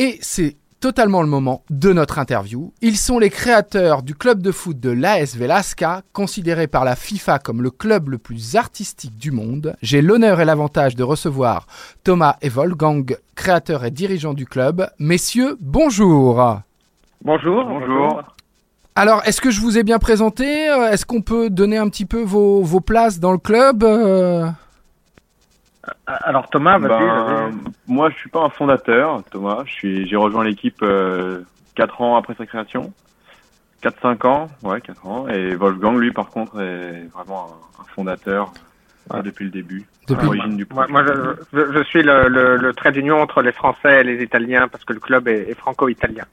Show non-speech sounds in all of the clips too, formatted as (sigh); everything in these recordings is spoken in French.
Et c'est totalement le moment de notre interview. Ils sont les créateurs du club de foot de l'AS Velasca, considéré par la FIFA comme le club le plus artistique du monde. J'ai l'honneur et l'avantage de recevoir Thomas et Wolfgang, créateurs et dirigeants du club. Messieurs, bonjour. Bonjour. Bonjour. Alors, est-ce que je vous ai bien présenté? Est-ce qu'on peut donner un petit peu vos, vos places dans le club? Euh, Alors Thomas, vas-y. Ben, vas-y. moi, je suis pas un fondateur, Thomas. Je suis, j'ai rejoint l'équipe euh, 4 ans après sa création. 4-5 ans, ouais, 4 ans. Et Wolfgang, lui, par contre, est vraiment un, un fondateur Ouais. depuis le début. Depuis- à l'origine du Moi, projet. moi, je, je- je suis le, le, le trait d'union entre les Français et les Italiens parce que le club est, est franco-italien.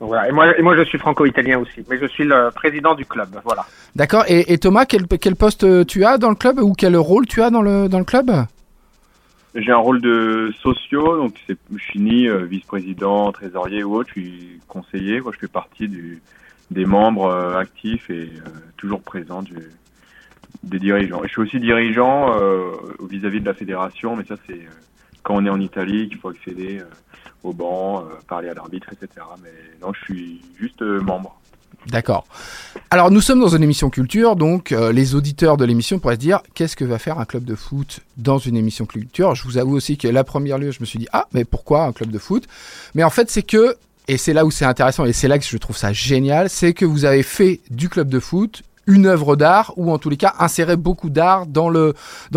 Donc voilà. Et moi, et moi, je suis franco-italien aussi, mais je suis le président du club. Voilà. D'accord. Et, et Thomas, quel, quel poste euh, tu as dans le club ou quel rôle tu as dans le, dans le club? J'ai un rôle de socio, donc je suis ni euh, vice-président, trésorier ou autre, je suis conseiller. Quoi, je fais partie du, des membres euh, actifs et euh, toujours présents du, des dirigeants. Je suis aussi dirigeant euh, vis-à-vis de la fédération, mais ça c'est quand on est en Italie qu'il faut accéder au banc, parler à l'arbitre, etc. Mais non, je suis juste membre. D'accord. Alors nous sommes dans une émission culture, donc euh, les auditeurs de l'émission pourraient se dire qu'est-ce que va faire un club de foot dans une émission culture? Je vous avoue aussi que la première lieu, je me suis dit ah mais pourquoi un club de foot? Mais en fait c'est que et c'est là où c'est intéressant et c'est là que je trouve ça génial, c'est que vous avez fait du club de foot une œuvre d'art ou en tous les cas inséré beaucoup d'art dans le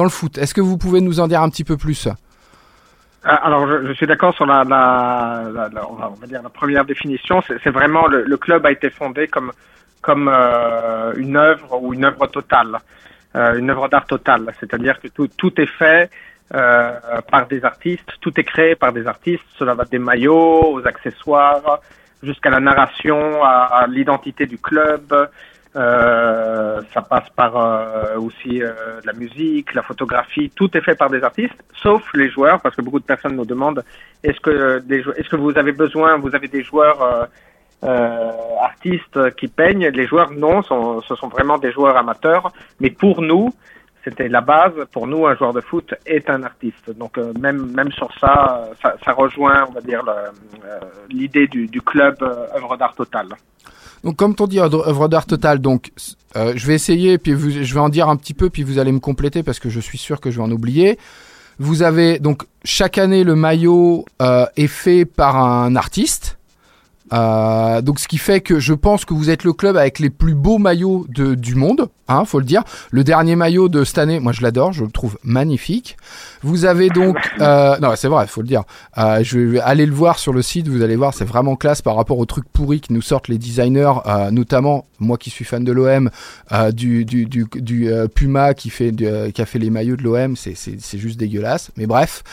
foot. Est-ce que vous pouvez nous en dire un petit peu plus? Alors, je, je suis d'accord sur la, la, la, on, va, dire la première définition. C'est c'est vraiment le, le club a été fondé comme comme euh, une œuvre ou une œuvre totale, euh, une œuvre d'art totale. C'est-à-dire que tout tout est fait euh, par des artistes, tout est créé par des artistes. Cela va des maillots aux accessoires jusqu'à la narration, à, à l'identité du club. Euh, ça passe par euh, aussi euh, la musique, la photographie, tout est fait par des artistes, sauf les joueurs, parce que beaucoup de personnes nous demandent est-ce que est-ce que vous avez besoin, vous avez des joueurs euh, euh, artistes qui peignent? Les joueurs non, ce sont vraiment des joueurs amateurs, mais pour nous, c'était la base. Pour nous, un joueur de foot est un artiste. Donc même même sur ça, ça, rejoint, on va dire, l'idée du, du club œuvre d'art totale. Donc, comme on dit, œuvre d'art totale. Donc, euh, je vais essayer, puis vous- je vais en dire un petit peu, puis vous allez me compléter parce que je suis sûr que je vais en oublier. Vous avez donc chaque année le maillot euh, est fait par un artiste. Euh, donc, ce qui fait que je pense que vous êtes le club avec les plus beaux maillots de, du monde, hein, faut le dire. Le dernier maillot de cette année, moi je l'adore, je le trouve magnifique. Vous avez donc, (laughs) euh, non, c'est vrai, faut le dire. Euh, je vais aller le voir sur le site, vous allez voir, c'est vraiment classe par rapport aux trucs pourris que nous sortent les designers, euh, notamment moi qui suis fan de l'OM, du, du, du, du, Puma qui fait, qui a fait les maillots de l'OM, c'est, c'est, c'est juste dégueulasse. Mais bref,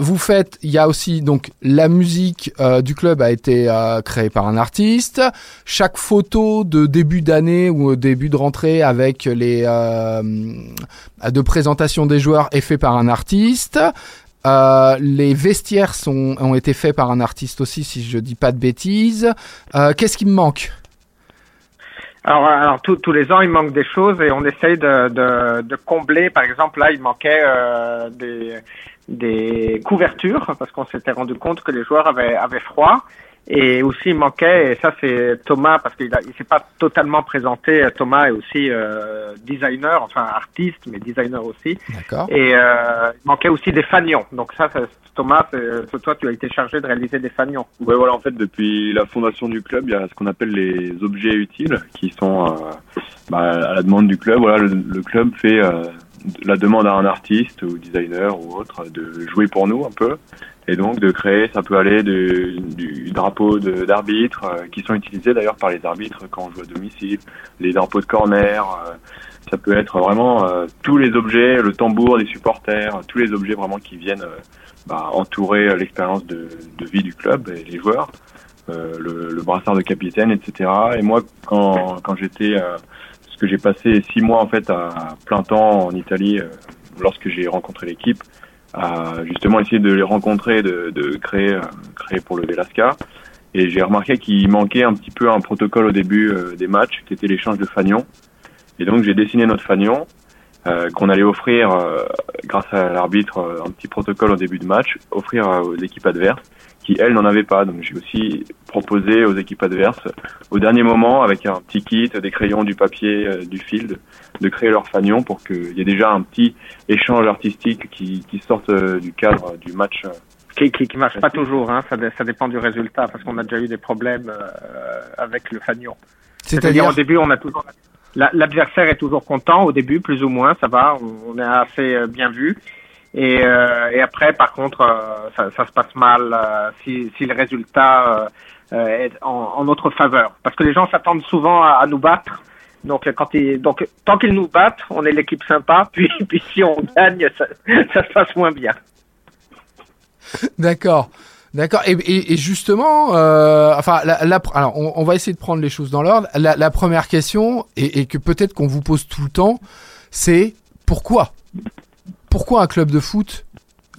vous faites, il y a aussi donc la musique du club a été créée par un artiste. Chaque photo de début d'année ou début de rentrée avec les euh, de présentation des joueurs est fait par un artiste. Euh, les vestiaires sont, ont été faits par un artiste aussi, si je dis pas de bêtises. Euh, Qu'est-ce qui me manque? Alors, tous- les ans, il manque des choses et on essaye de, combler. Par exemple, là, il manquait des, couvertures parce qu'on s'était rendu compte que les joueurs avaient froid. Et aussi, il manquait, et ça c'est Thomas, parce qu'il il s'est pas totalement présenté. Thomas est aussi euh, designer, enfin artiste, mais designer aussi. D'accord. Et euh, il manquait aussi des fanions. Donc ça, ça- Thomas, toi, tu as été chargé de réaliser des fanions. Ouais, voilà, en fait, depuis la fondation du club, il y a ce qu'on appelle les objets utiles qui sont euh, bah, à la demande du club. Voilà, le, le club fait euh, la demande à un artiste ou designer ou autre de jouer pour nous un peu. Et donc de créer, ça peut aller de- du drapeau d'arbitre, euh, qui sont utilisés d'ailleurs par les arbitres quand on joue à domicile, les drapeaux de corner, euh, ça peut être vraiment euh, tous les objets, le tambour des supporters, tous les objets vraiment qui viennent bah, entourer l'expérience de, de vie du club et les joueurs, le, le brassard de capitaine, etc. Et moi, quand, quand j'étais, que j'ai passé six mois en fait à plein temps en Italie, euh, lorsque j'ai rencontré l'équipe, à justement essayer de les rencontrer, de, créer, euh, créer pour le Velasca. Et j'ai remarqué qu'il manquait un petit peu un protocole au début euh, des matchs, qui était l'échange de fanions. Et donc j'ai dessiné notre fanion, qu'on allait offrir, grâce à l'arbitre, un petit protocole au début de match, offrir aux équipes adverses, qui elles n'en avaient pas. Donc j'ai aussi proposé aux équipes adverses, au dernier moment, avec un petit kit, des crayons, du papier, euh, du fil, de créer leur fanion pour qu'il y ait déjà un petit échange artistique qui, qui sorte euh, du cadre du match. Qui, qui, qui marche pas toujours, hein. ça, ça dépend du résultat, parce qu'on a déjà eu des problèmes euh, avec le fanion. C'est-à-dire au début, on a toujours l'adversaire est toujours content au début, plus ou moins, ça va, on, est assez bien vu. Et, euh, et après, par contre, euh, ça, ça, se passe mal euh, si, si le résultat est en, en, notre faveur. Parce que les gens s'attendent souvent à, nous battre. Donc, quand ils, donc tant qu'ils nous battent, on est l'équipe sympa. (laughs) Puis, puis si on gagne, ça, ça se passe moins bien. D'accord. D'accord. Et, et, et, justement, euh, enfin, la, la, alors, on, on, va essayer de prendre les choses dans l'ordre. La, la, première question, et, et que peut-être qu'on vous pose tout le temps, c'est pourquoi? Pourquoi un club de foot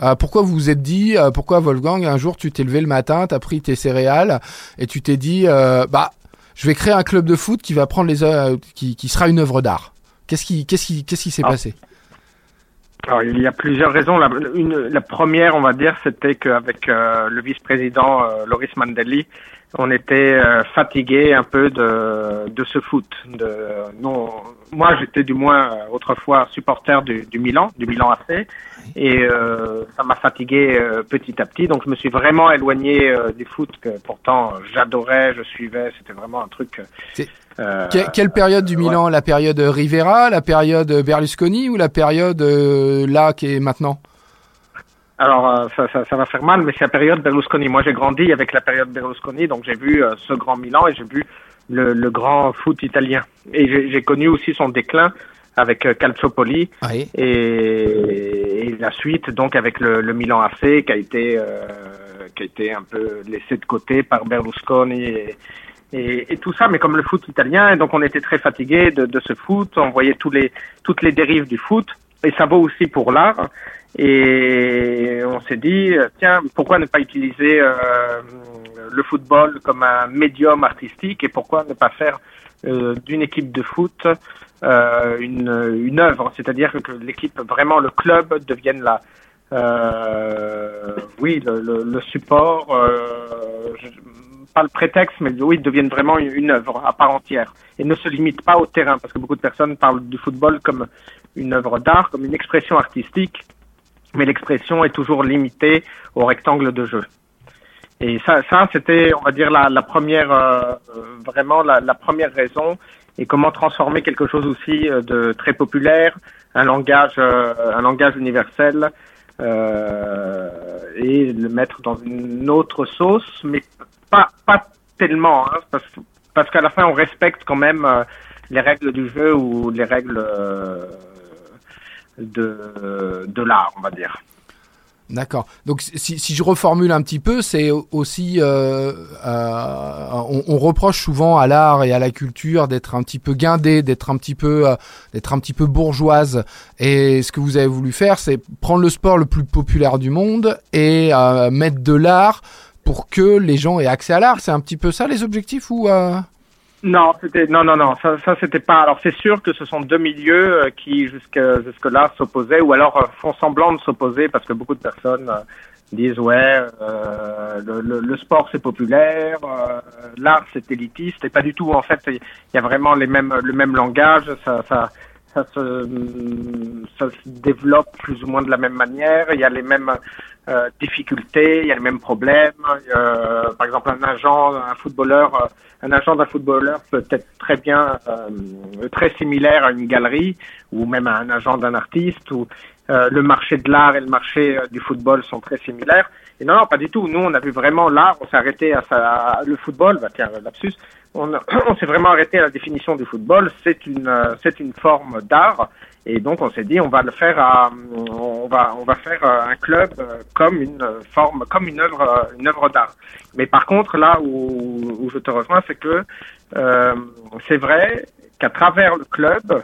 euh, pourquoi vous vous êtes dit, euh, pourquoi Wolfgang, un jour tu t'es levé le matin, t'as pris tes céréales et tu t'es dit, euh, bah, je vais créer un club de foot qui va prendre les, qui, qui sera une œuvre d'art. Qu'est-ce qui, qu'est-ce qui, qu'est-ce qui s'est ah. passé? Alors, il y a plusieurs raisons. La, une, la première, on va dire, c'était qu'avec le vice-président Loris Mandelli, on était fatigué un peu de, de ce foot. De, non, moi, j'étais du moins euh, autrefois supporter du, du Milan, du Milan AC, et euh, ça m'a fatigué euh, petit à petit. Donc, je me suis vraiment éloigné euh, du foot que pourtant j'adorais, je suivais. C'était vraiment un truc. quelle période du Milan? La période Rivera, la période Berlusconi ou la période là qui est maintenant? Alors, ça, ça, ça, va faire mal, mais c'est la période Berlusconi. Moi, j'ai grandi avec la période Berlusconi, donc j'ai vu ce grand Milan et j'ai vu le, le grand foot italien. Et j'ai connu aussi son déclin avec euh, Calciopoli et, et, la suite donc avec le, le Milan AC qui a été euh, qui a été un peu laissé de côté par Berlusconi et, et, et, tout ça, mais comme le foot italien, et donc on était très fatigué de, de ce foot, on voyait tous les, toutes les dérives du foot, et ça vaut aussi pour l'art. Et on s'est dit, tiens, pourquoi ne pas utiliser euh, le football comme un médium artistique et pourquoi ne pas faire euh, d'une équipe de foot euh, une, une œuvre, c'est-à-dire que l'équipe, vraiment le club devienne la, euh, oui, le, le, le support, euh, pas le prétexte, mais oui, devienne vraiment une œuvre à part entière et ne se limite pas au terrain, parce que beaucoup de personnes parlent du football comme une œuvre d'art, comme une expression artistique, mais l'expression est toujours limitée au rectangle de jeu. Et ça, ça c'était, on va dire, la, première, euh, vraiment la, la, première raison. Et comment transformer quelque chose aussi euh, de très populaire, un langage, euh, un langage universel, euh, et le mettre dans une autre sauce, mais pas, pas tellement, hein, parce, parce qu'à la fin, on respecte quand même euh, les règles du jeu ou les règles de, de l'art, on va dire. D'accord. Donc si, si, je reformule un petit peu, c'est aussi euh, euh, on, reproche souvent à l'art et à la culture d'être un petit peu guindé, d'être un petit peu euh, d'être un petit peu bourgeoise. Et ce que vous avez voulu faire, c'est prendre le sport le plus populaire du monde et mettre de l'art pour que les gens aient accès à l'art. C'est un petit peu ça les objectifs ou? Non, c'était non non non, ça, ça c'était pas. Alors c'est sûr que ce sont deux milieux euh, qui jusque jusque là s'opposaient ou alors euh, font semblant de s'opposer parce que beaucoup de personnes euh, disent ouais euh, le, le, le, sport c'est populaire, euh, l'art c'est élitiste et pas du tout. En fait, il y a vraiment les mêmes le même langage, ça ça ça se ça se développe plus ou moins de la même manière. Il y a les mêmes euh, difficultés, il y a les mêmes problèmes. Euh, par exemple, un agent, un footballeur, euh, un agent d'un footballeur peut être très bien euh, très similaire à une galerie ou même à un agent d'un artiste. Ou le marché de l'art et le marché du football sont très similaires. Et non, non, pas du tout. Nous, on a vu vraiment l'art. On s'est arrêté à, à le football. Bah tiens, lapsus. On, (clears throat) on s'est vraiment arrêté à la définition du football. C'est une, c'est une forme d'art et donc on s'est dit on va le faire à, on va on va faire euh, un club euh, comme une forme comme une œuvre euh, une œuvre d'art. Mais par contre là où, où je te rejoins c'est que euh, c'est vrai qu'à travers le club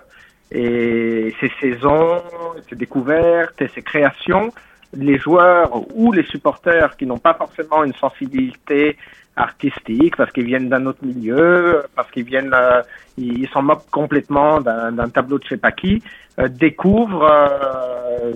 et ses saisons, ses découvertes et ses créations, les joueurs ou les supporters qui n'ont pas forcément une sensibilité artistique parce qu'ils viennent d'un autre milieu, parce qu'ils viennent, euh, ils s'en moquent complètement d'un tableau de je sais pas qui, euh, découvrent euh,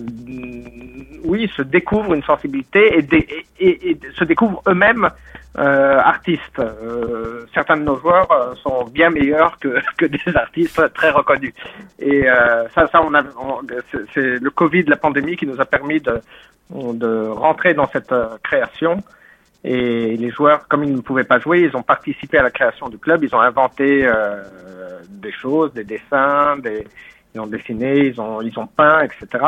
oui, se découvrent une sensibilité et, et, se découvrent eux-mêmes euh, artistes. Euh, certains de nos joueurs euh, sont bien meilleurs que, (laughs) que des artistes très reconnus. Et euh, ça, ça, on a, c'est le Covid, la pandémie, qui nous a permis de, de rentrer dans cette création. Et les joueurs, comme ils ne pouvaient pas jouer, ils ont participé à la création du club. Ils ont inventé des choses, des dessins, des, ils ont dessiné, ils ont, ils ont peint, etc.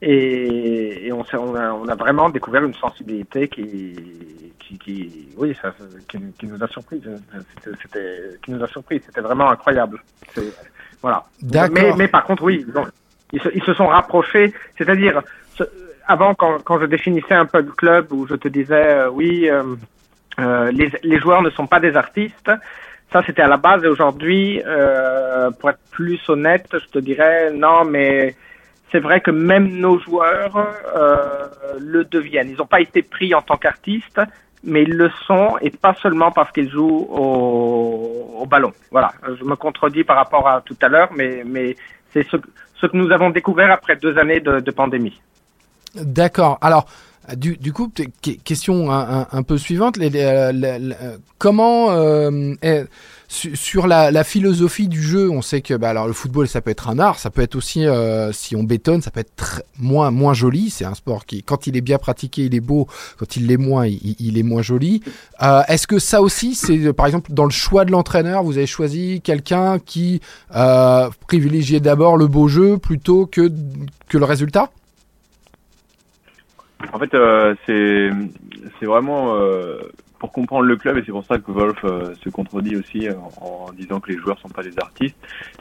Et, et on, on, a, on, a, vraiment découvert une sensibilité qui, qui, qui oui, ça, qui, qui, nous a surpris. C'était, qui nous a surpris. C'était vraiment incroyable. Voilà. Mais, mais, par contre, oui, ils, se, ils se sont rapprochés. C'est-à-dire, avant, quand, quand je définissais un peu le club, où je te disais, euh, oui, euh, euh, les, les joueurs ne sont pas des artistes. Ça, c'était à la base. Et aujourd'hui, pour être plus honnête, je te dirais non, mais c'est vrai que même nos joueurs le deviennent. Ils n'ont pas été pris en tant qu'artistes, mais ils le sont, et pas seulement parce qu'ils jouent au, ballon. Voilà, je me contredis par rapport à tout à l'heure, mais, mais c'est ce, que nous avons découvert après deux années de pandémie. D'accord. Alors, du, du, coup, question un, peu suivante. Les, comment euh, sur la, philosophie du jeu, on sait que bah, alors le football, ça peut être un art, ça peut être aussi, euh, si on bétonne, ça peut être moins joli. C'est un sport qui, quand il est bien pratiqué, il est beau. Quand il l'est moins, il, est moins joli. Euh, Est-ce que ça aussi, c'est par exemple dans le choix de l'entraîneur, vous avez choisi quelqu'un qui euh, privilégiait d'abord le beau jeu plutôt que le résultat? En fait, euh, c'est vraiment euh, pour comprendre le club et c'est pour ça que Wolf euh, se contredit aussi en, en, disant que les joueurs sont pas des artistes.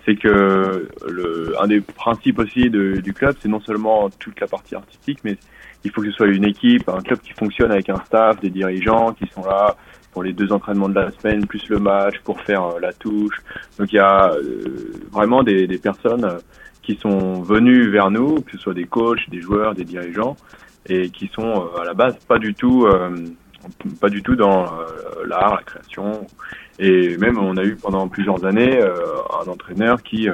C'est que le un des principes aussi de, du club, c'est non seulement toute la partie artistique, mais il faut que ce soit une équipe, un club qui fonctionne avec un staff, des dirigeants qui sont là pour les deux entraînements de la semaine, plus le match, pour faire euh, la touche. Donc il y a euh, vraiment des, des personnes qui sont venues vers nous, que ce soit des coachs, des joueurs, des dirigeants et qui sont euh, à la base pas du tout euh, pas du tout dans euh, l'art, la création. Et même on a eu pendant plusieurs années un entraîneur qui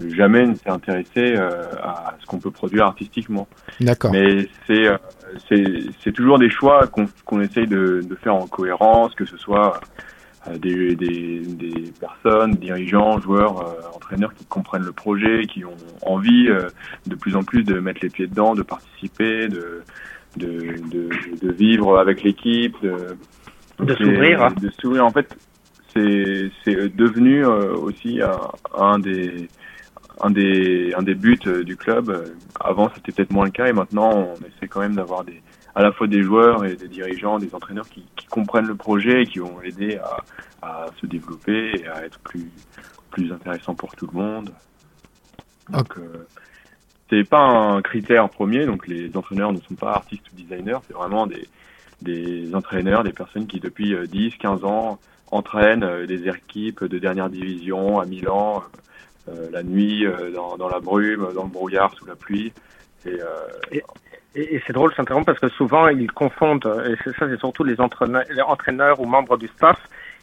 jamais ne s'est intéressé à ce qu'on peut produire artistiquement. D'accord. Mais c'est c'est toujours des choix qu'on qu'on essaye de, de faire en cohérence, que ce soit des, des, des, personnes, dirigeants, joueurs, euh, entraîneurs qui comprennent le projet, qui ont envie euh, de plus en plus de mettre les pieds dedans, de participer, de, de, de, de vivre avec l'équipe, de, de s'ouvrir. De s'ouvrir. En fait, c'est devenu euh, aussi un, un, des un des un des buts du club. Avant, c'était peut-être moins le cas, et maintenant, on essaie quand même d'avoir des à la fois des joueurs et des dirigeants, des entraîneurs qui, qui comprennent le projet et qui vont aider à, à, se développer et à être plus, plus intéressant pour tout le monde. Donc, euh, c'est pas un critère premier. Donc, les entraîneurs ne sont pas artistes ou designers. C'est vraiment des, des entraîneurs, des personnes qui depuis 10, euh, 15 ans entraînent euh, des équipes de dernière division à Milan, euh, la nuit, dans, dans, la brume, dans le brouillard, sous la pluie. Et, euh, et, et, c'est drôle, s'interrompt parce que souvent ils confondent, et c'est ça, c'est surtout les entraîneurs, les entraîneurs ou membres du staff,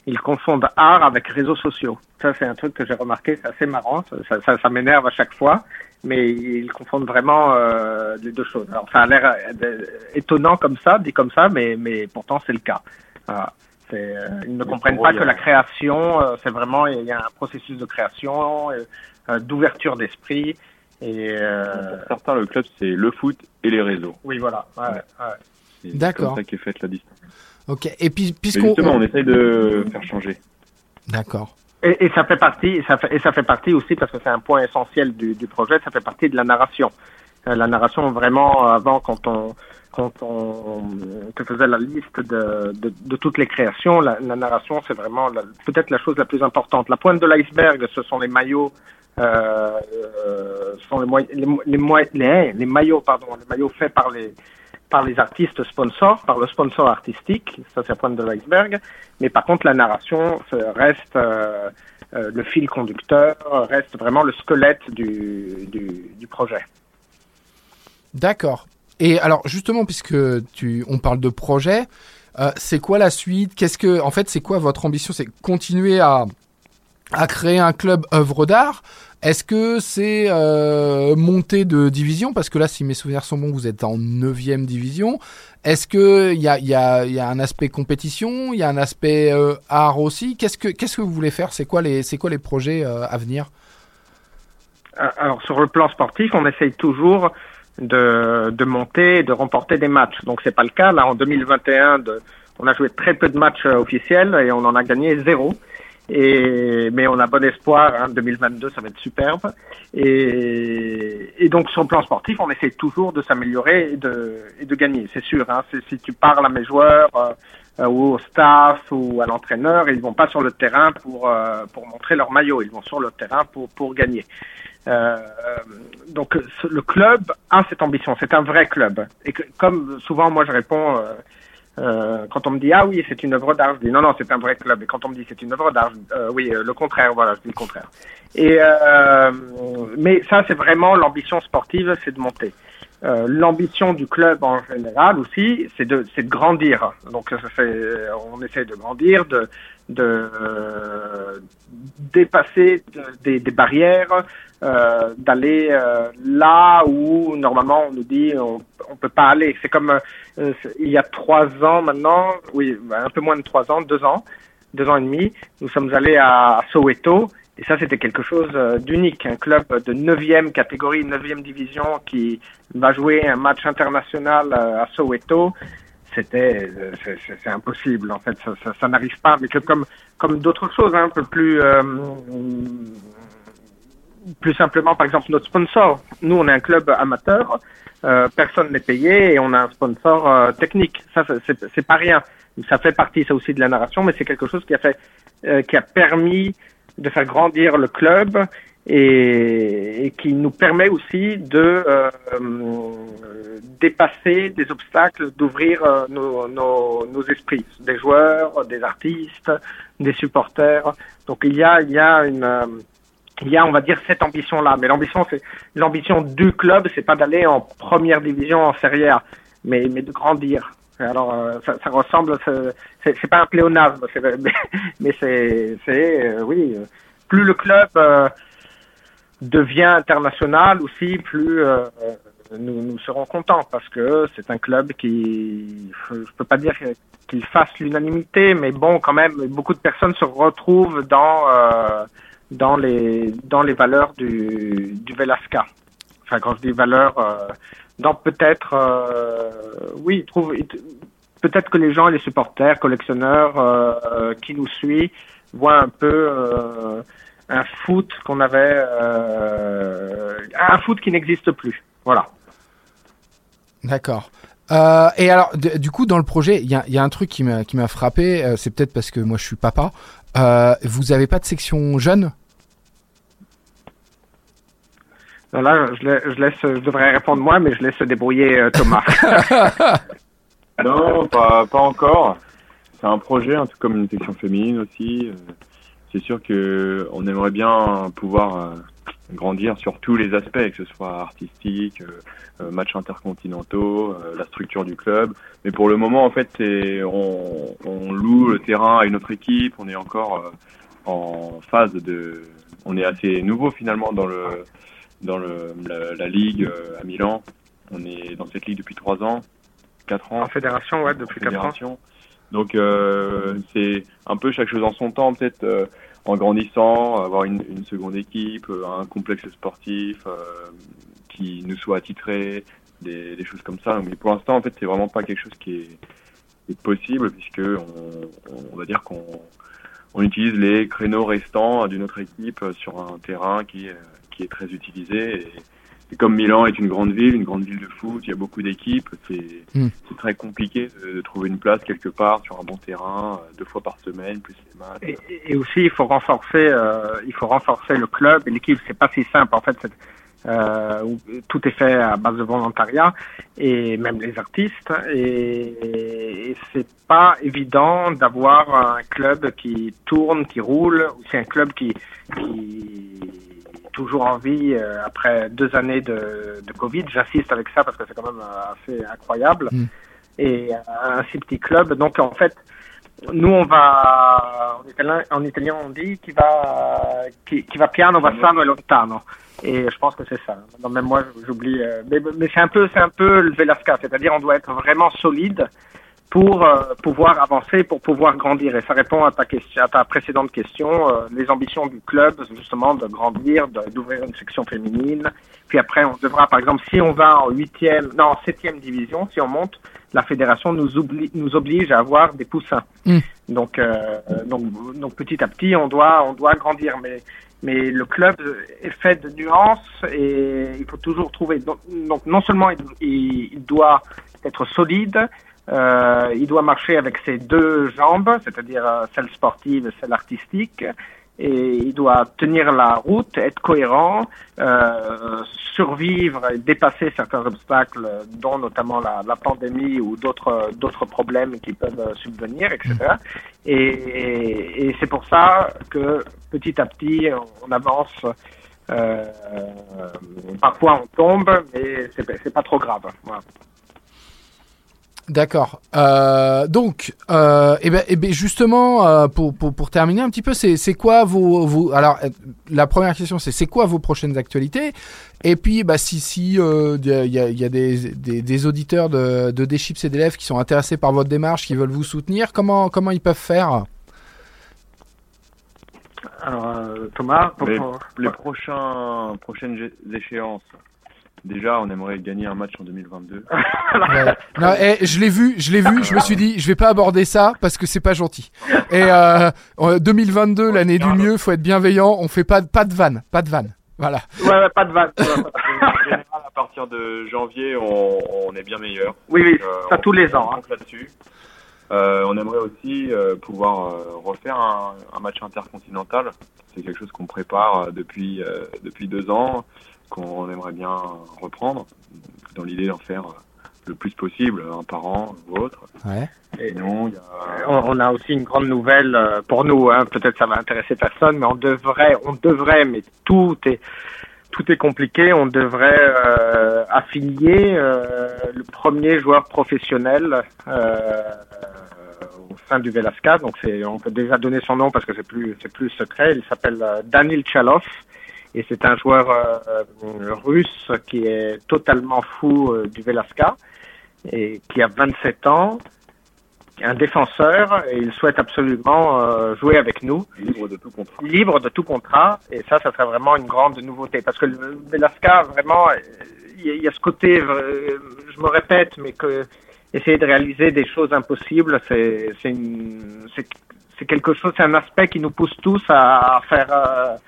ils confondent art avec réseaux sociaux. Ça, c'est un truc que j'ai remarqué, c'est assez marrant, ça, ça, ça m'énerve à chaque fois, mais ils confondent vraiment euh, les deux choses. Alors, ça a l'air étonnant comme ça, dit comme ça, mais, mais pourtant c'est le cas. Voilà. Euh, ils ne comprennent pas que la création, euh, c'est vraiment, il y a un processus de création, euh, d'ouverture d'esprit. Et euh... Pour certains, le club, c'est le foot et les réseaux. Oui, voilà. Ouais, ouais. D'accord. C'est comme ça qu'est faite la distance. Ok. Et puis, puisqu'on. Justement, on essaye de faire changer. D'accord. Et, et, ça fait partie, ça fait, et ça fait partie aussi parce que c'est un point essentiel du, du, projet. Ça fait partie de la narration. Euh, la narration, vraiment, avant, quand on quand on te faisait la liste de, de, de toutes les créations, la, la narration, c'est vraiment peut-être la chose la plus importante. La pointe de l'iceberg, ce sont les maillots euh, sont les, maillots, faits par les par les artistes sponsors, par le sponsor artistique, ça c'est la pointe de l'iceberg. Mais par contre, la narration reste euh, euh, le fil conducteur, reste vraiment le squelette du, du, du projet. D'accord. Et alors justement, puisque tu, on parle de projet, euh, c'est quoi la suite? Qu'est-ce que, en fait, c'est quoi votre ambition? C'est continuer à à créer un club œuvre d'art. Est-ce que c'est euh, montée de division? Parce que là, si mes souvenirs sont bons, vous êtes en 9 division. Est-ce qu'il y a, y, a, y a un aspect compétition? Il y a un aspect euh, art aussi? Qu'est-ce que que vous voulez faire? C'est quoi, les, quoi les projets euh, à venir? Euh, Alors, sur le plan sportif, on essaye toujours de, de monter, de remporter des matchs. Donc, c'est pas le cas. Là, en 2021, de, on a joué très peu de matchs officiels et on en a gagné zéro. Et, mais on a bon espoir. Hein, 2022, ça va être superbe. Et, et, donc sur le plan sportif, on essaie toujours de s'améliorer et de, et de gagner. C'est sûr. Hein, si tu parles à mes joueurs euh, ou au staff ou à l'entraîneur, ils vont pas sur le terrain pour euh, pour montrer leur maillot. Ils vont sur le terrain pour pour gagner. Euh, donc le club a cette ambition. C'est un vrai club. Et comme souvent, moi je réponds. Euh, euh, quand on me dit ah oui c'est une œuvre d'art, je dis non non c'est un vrai club. Et quand on me dit c'est une œuvre d'art, euh, oui euh, le contraire, voilà je dis le contraire. Et euh, mais ça c'est vraiment l'ambition sportive, c'est de monter. Euh, l'ambition du club en général aussi, c'est de c'est de grandir. Donc on essaie de grandir, de de dépasser des, des barrières, euh, d'aller euh, là où normalement on nous dit on, on peut pas aller. C'est comme euh, il y a trois ans maintenant, oui, un peu moins de trois ans, deux ans, deux ans et demi, nous sommes allés à Soweto. Et ça c'était quelque chose euh, d'unique, un club de neuvième catégorie, neuvième division qui va jouer un match international à Soweto. C'était c'est impossible en fait. Ça, ça, ça n'arrive pas. Mais comme comme d'autres choses hein, un peu plus euh, plus simplement, par exemple, notre sponsor. Nous, on est un club amateur, euh, personne n'est payé et on a un sponsor euh, technique. Ça, c'est pas rien. Ça fait partie, ça aussi, de la narration, mais c'est quelque chose qui a fait, euh, qui a permis de faire grandir le club et, et qui nous permet aussi de euh, dépasser des obstacles, d'ouvrir euh, nos, nos, nos esprits, des joueurs, des artistes, des supporters. Donc il y a, il y a une il y a, on va dire, cette ambition-là. Mais l'ambition, c'est l'ambition du club, c'est pas d'aller en première division en Serie A, mais, mais de grandir. Alors, euh, ça, ça, ressemble, c'est pas un pléonasme, (laughs) mais, mais c'est, euh, oui, plus le club euh, devient international aussi, plus euh, nous, nous serons contents parce que c'est un club qui, je peux pas dire qu'il fasse l'unanimité, mais bon, quand même, beaucoup de personnes se retrouvent dans dans les dans les valeurs du du Velasca. Enfin, quand je dis valeurs, euh, dans peut-être, euh, oui, peut-être que les gens, les supporters, collectionneurs euh, qui nous suivent voient un peu un foot qu'on avait, un foot qui n'existe plus. Voilà. D'accord. Et alors, du coup, dans le projet, il y a, y a, un truc qui m'a frappé. C'est peut-être parce que moi, je suis papa. Vous avez pas de section jeune? Là, je, laisse, je devrais répondre moi, mais je laisse se débrouiller euh, Thomas. (laughs) non, pas, pas encore. C'est un projet, un truc comme une section féminine aussi. Euh, c'est sûr que on aimerait bien pouvoir euh, grandir sur tous les aspects, que ce soit artistique, matchs intercontinentaux, la structure du club. Mais pour le moment, en fait, on, on loue le terrain à une autre équipe. On est encore en phase de, on est assez nouveau finalement dans le dans le, la, la, ligue euh, à Milan. On est dans cette ligue depuis trois ans, quatre ans. En fédération, ouais, depuis quatre ans. Donc euh, c'est un peu chaque chose en son temps, peut-être euh, en grandissant, avoir une, une, seconde équipe, euh, un complexe sportif euh, qui nous soit attitré, des, des, choses comme ça. Mais pour l'instant, en fait, c'est vraiment pas quelque chose qui est, qui est possible puisque on, on va dire qu'on on utilise les créneaux restants d'une autre équipe sur un terrain qui est qui est très utilisé. Et, et, comme Milan est une grande ville, une grande ville de foot, il y a beaucoup d'équipes, c'est mm. très compliqué de, de, trouver une place quelque part sur un bon terrain, euh, deux fois par semaine, plus les matchs. Et, et aussi, il faut renforcer, euh, il faut renforcer le club et l'équipe. C'est pas si simple en fait. Euh, où tout est fait à base de volontariat et même les artistes et, et c'est pas évident d'avoir un club qui tourne, qui roule, c'est un club qui, qui toujours en vie euh, après deux années de, de Covid. J'insiste avec ça parce que c'est quand même assez incroyable. Mm. Et un si petit club, donc en fait, nous, on va, en italien, en italien on dit qui va, qui, qui va piano, va sano et lontano. Et je pense que c'est ça. Non, même moi, j'oublie. euh, mais mais c'est un peu, c'est un peu le Velasca, c'est-à-dire on doit être vraiment solide pour euh, pouvoir avancer, pour pouvoir grandir. Et ça répond à ta question, à ta précédente question. euh, les ambitions du club, justement de grandir, d'ouvrir une section féminine. Puis après, on devra, par exemple, si on va en huitième, non, en septième division, si on monte, la fédération nous, oublie, nous oblige à avoir des poussins. Mm. Donc, euh, donc, donc petit à petit, on doit, on doit grandir. Mais, mais le club est fait de nuances et il faut toujours trouver. Donc, donc non seulement il doit être solide, euh, il doit marcher avec ses deux jambes, c'est-à-dire euh, celle sportive et celle artistique, et il doit tenir la route, être cohérent, euh, survivre et dépasser certains obstacles, dont notamment la, pandémie ou d'autres problèmes qui peuvent subvenir, etc. Et, c'est pour ça que petit à petit on avance. Parfois on tombe, mais c'est pas- trop grave. D'accord. Euh, donc, euh, eh ben, eh ben, justement, euh, pour, pour, pour terminer un petit peu, c'est c'est quoi vos, vos alors euh, la première question c'est c'est quoi vos prochaines actualités? Et puis bah si si euh, il y a, il y a- il y a des, des, des auditeurs de de Deschips et d'élèves qui sont intéressés par votre démarche, qui veulent vous soutenir, comment comment ils peuvent faire? Alors euh, Thomas, pour- pour- les prochains, prochaines échéances, déjà, on aimerait gagner un match en 2022. (laughs) Ouais. Non, eh, je l'ai vu, je l'ai vu, je me suis dit, je vais pas aborder ça parce que c'est pas gentil. Et euh, en 2022, l'année du mieux, faut être bienveillant, on fait pas, pas de vanne, pas de vanne. Voilà. Ouais, ouais, pas de vanne. (laughs) En général, à partir de janvier, on, on est bien meilleur. oui, oui, Euh, ça tous les ans. on hein. là-dessus. Euh, on aimerait aussi euh, pouvoir euh, refaire un, un match intercontinental. C'est quelque chose qu'on prépare euh, depuis euh, depuis deux ans, qu'on aimerait bien reprendre, dans l'idée d'en faire euh, le plus possible, un par an ou autre. Ouais. Et il y a on, a aussi une grande nouvelle euh, pour nous. Hein. Peut-être ça va intéresser personne, mais on devrait, on devrait, mais tout est tout est compliqué. On devrait euh, affilier euh, le premier joueur professionnel euh, au sein du Velasca. Donc c'est, on peut déjà donner son nom parce que c'est plus c'est plus secret. Il s'appelle Danil Chalov. Et c'est un joueur euh, euh, russe qui est totalement fou euh, du Velasca et qui a 27 ans, un défenseur, et il souhaite absolument euh, jouer avec nous, libre de tout contrat. libre de tout contrat, et ça, ça serait vraiment une grande nouveauté, parce que le Velasca, vraiment, il y, a- ce côté, je me répète, mais que essayer de réaliser des choses impossibles, c'est quelque chose, c'est un aspect qui nous pousse tous à, à faire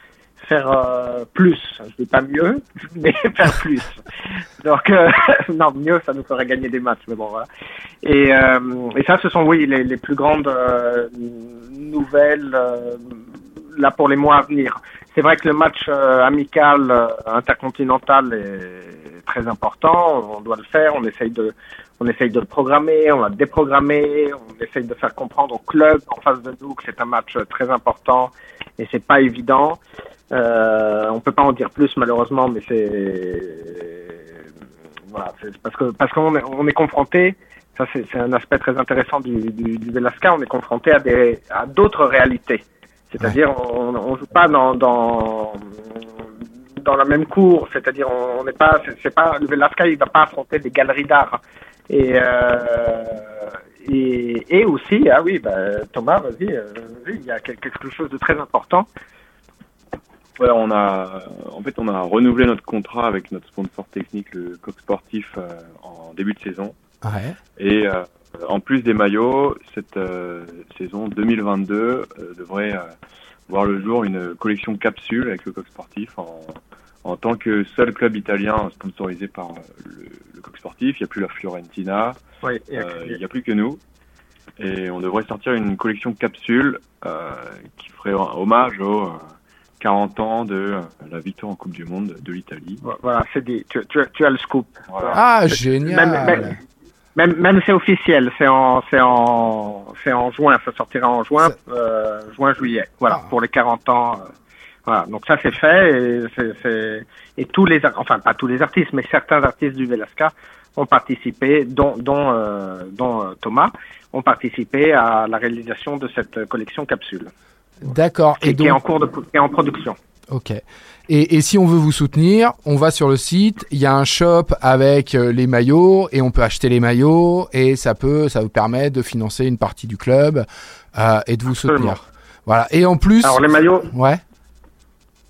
faire euh, plus. Je dis pas mieux, (laughs) mais (laughs) faire plus. Donc euh, (laughs) non, mieux, ça nous ferait gagner des matchs, mais bon voilà. Et, euh, et ça, ce sont oui les, les plus grandes nouvelles là pour les mois à venir. C'est vrai que le match amical intercontinental est très important. On doit le faire. On essaye de on essaye de le programmer, on l'a déprogrammé, on essaye de faire comprendre au club en face de nous que c'est un match très important et c'est pas évident. Euh, on peut pas en dire plus malheureusement, mais c'est voilà, c'est parce que parce qu'on est, on est confronté. Ça c'est c'est un aspect très intéressant du, du, du Velasca. On est confronté à des à d'autres réalités. C'est-à-dire on on joue pas dans dans dans la même cour. C'est-à-dire on n'est pas c'est pas le Velasca il va pas affronter des galeries d'art. Et, euh, et, et aussi, ah oui, bah, Thomas, vas-y, euh, vas-y, il y a quelque chose de très important. Ouais, on a, en fait, on a renouvelé notre contrat avec notre sponsor technique, le Coq Sportif, euh, en début de saison. Ouais. Et euh, en plus des maillots, cette euh, saison 2022 euh, devrait euh, voir le jour une collection capsule avec le Coq Sportif en, en tant que seul club italien sponsorisé par euh, le, le Coq Sportif. Il n'y a plus la Fiorentina, euh, il n'y a plus que nous. Et on devrait sortir une collection capsule euh, qui ferait hommage aux euh, 40 ans de euh, la victoire en Coupe du Monde de l'Italie. voilà, c'est dit. Tu, tu, tu as le scoop. Voilà. Ah, génial. Même, même, même, même c'est officiel, c'est en, c'est en, c'est en juin, ça sortira en juin, euh, juin, juillet. Voilà, Ah. pour les 40 ans. euh, voilà, donc ça c'est fait et c'est, c'est, et tous les, enfin pas tous les artistes, mais certains artistes du Velasca ont participé, dont, dont, dont Thomas, ont participé à la réalisation de cette collection capsule. D'accord. Et, qui est en cours de, qui est en production. Ok. Et, et, si on veut vous soutenir, on va sur le site, il y a un shop avec euh, les maillots et on peut acheter les maillots et ça peut, ça vous permet de financer une partie du club euh, et de vous soutenir. Voilà. Et en plus. Alors les maillots. Ouais.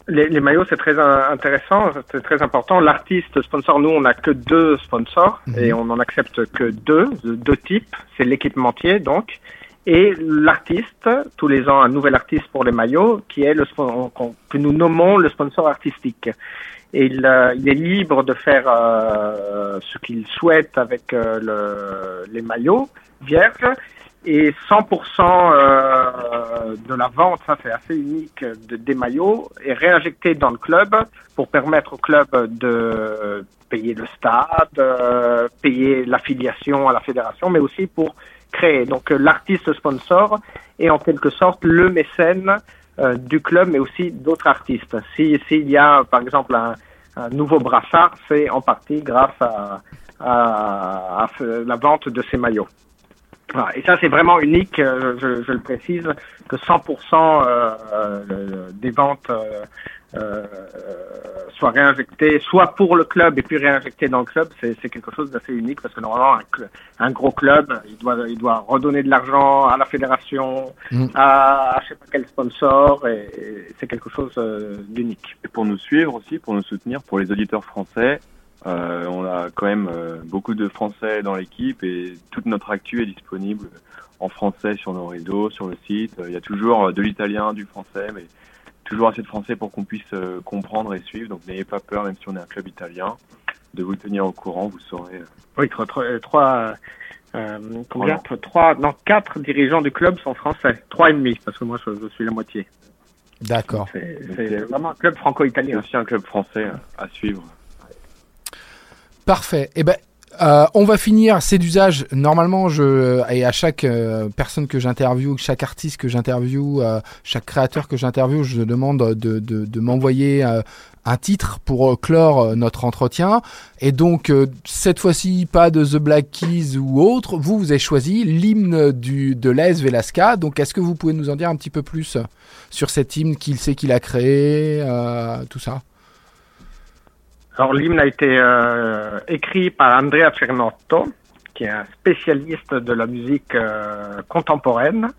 Les, les maillots, c'est très intéressant, c'est très important. L'artiste sponsor, nous, on n'a que deux sponsors mhm. et on n'en accepte que deux, deux types. C'est l'équipementier, donc, et l'artiste, tous les ans un nouvel artiste pour les maillots, qui est le que nous nommons le sponsor artistique. Et il, euh, il est libre de faire euh, ce qu'il souhaite avec euh, le, les maillots vierges et 100% de la vente, ça c'est assez unique, de, des maillots est réinjecté dans le club pour permettre au club de payer le stade, payer l'affiliation à la fédération, mais aussi pour Donc euh, l'artiste sponsor est en quelque sorte le mécène euh, du club, mais aussi d'autres artistes. S'il y a par exemple un, nouveau brassard, c'est en partie grâce à, à, la vente de ces maillots. Voilà. Et ça, c'est vraiment unique, euh, je, je, le précise, que 100% euh, des ventes euh, soit réinjecté, soit pour le club et puis réinjecté dans le club, c'est quelque chose d'assez unique parce que normalement un, un, gros club, il doit, il doit redonner de l'argent à la fédération, mm. à, à, je sais pas quel sponsor, et, c'est quelque chose euh, d'unique. Et pour nous suivre aussi, pour nous soutenir, pour les auditeurs français, euh, on a quand même euh, beaucoup de Français dans l'équipe et toute notre actu est disponible en français sur nos réseaux, sur le site. Il y a toujours de l'italien, du français, mais toujours assez de français pour qu'on puisse euh, comprendre et suivre. Donc n'ayez pas peur, même si on est un club italien, de vous tenir au courant. Vous saurez. Euh. Oui, trois, trois, euh, combien Trois, non, quatre dirigeants du club sont français. Trois et demi, parce que moi je, suis la moitié. D'accord. C'est vraiment un club franco-italien. C'est aussi un club français à suivre. Parfait. Eh ben, euh, on va finir, c'est d'usage. Normalement, je et à chaque euh, personne que j'interviewe, chaque artiste que j'interviewe, euh, chaque créateur que j'interviewe, je demande de, de, m'envoyer un titre pour clore notre entretien. Et donc cette fois-ci, pas de The Black Keys ou autre. Vous, vous avez choisi l'hymne du de Les Velasca. Donc, est-ce que vous pouvez nous en dire un petit peu plus sur cet hymne qu'il sait qu'il a créé, tout ça? Alors l'hymne a été euh, écrit par Andrea Fernotto, qui est un spécialiste de la musique euh, contemporaine.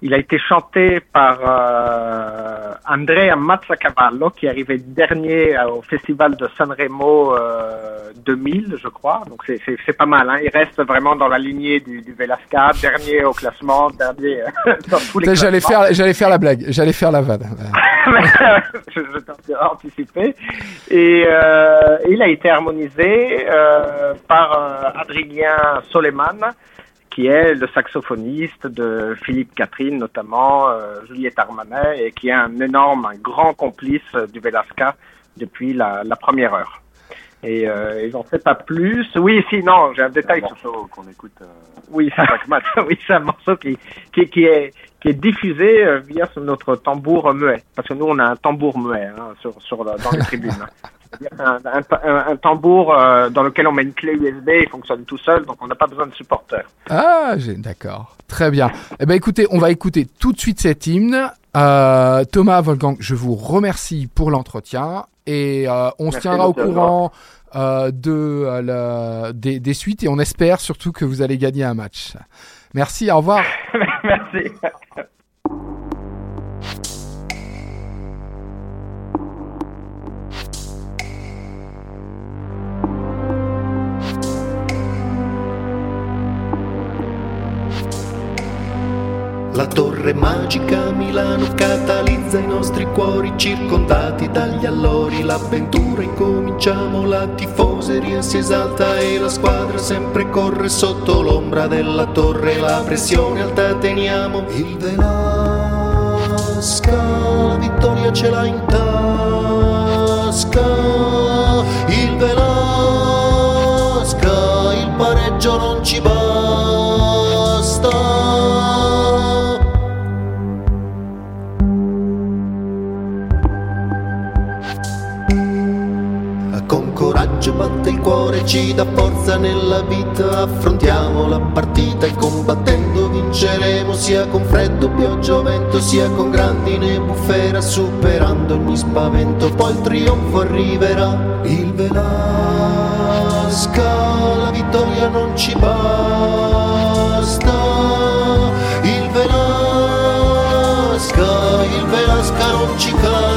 Il a été chanté par euh, Andrea Mazzacavallo, qui est arrivé dernier euh, au festival de Sanremo euh, 2000, je crois. Donc c'est pas mal. Hein. Il reste vraiment dans la lignée du, du Velasca, dernier au classement, dernier euh, (laughs) dans tous les J'allais faire, j'allais faire la blague, j'allais faire la vanne. (laughs) (laughs) je je t'ai anticipé. Et euh, il a été harmonisé par Adrien Soleiman qui est le saxophoniste de Philippe Catherine, notamment euh, Juliette Armanet, et qui est un énorme, un grand complice du Velasca depuis la première heure. Et euh, ils n'en sait pas plus. Oui, si, non, j'ai un détail. C'est un morceau qu'on écoute. Euh, oui, (laughs) oui, c'est un morceau qui, qui, qui, est, qui est diffusé euh, via notre tambour muet. Parce que nous, on a un tambour muet hein, sur, sur, dans les tribunes. Hein. Un, un, un, tambour euh, dans lequel on met une clé USB, il fonctionne tout seul, donc on n'a pas besoin de supporters. Ah, d'accord. Très bien. Eh ben, écoutez, on va écouter tout de suite cet hymne. Euh, Thomas Wolfgang, je vous remercie pour l'entretien et euh, on se tiendra au courant euh, de la, des, des suites et on espère surtout que vous allez gagner un match. Merci, au revoir. (laughs) Merci. La torre magica Milano catalizza i nostri cuori circondati dagli allori. L'avventura incominciamo, la tifoseria si esalta e la squadra sempre corre sotto l'ombra della torre. La pressione alta teniamo. Il Velasca, la vittoria ce l'ha in tasca. Il Velasca, il pareggio non ci basta. ci batte il cuore, ci dà forza nella vita, affrontiamo la partita e combattendo vinceremo sia con freddo, pioggia o vento, sia con grandine bufera, superando ogni spavento, poi il trionfo arriverà, il Velasca, la vittoria non ci basta, il Velasca, il Velasca non ci cala.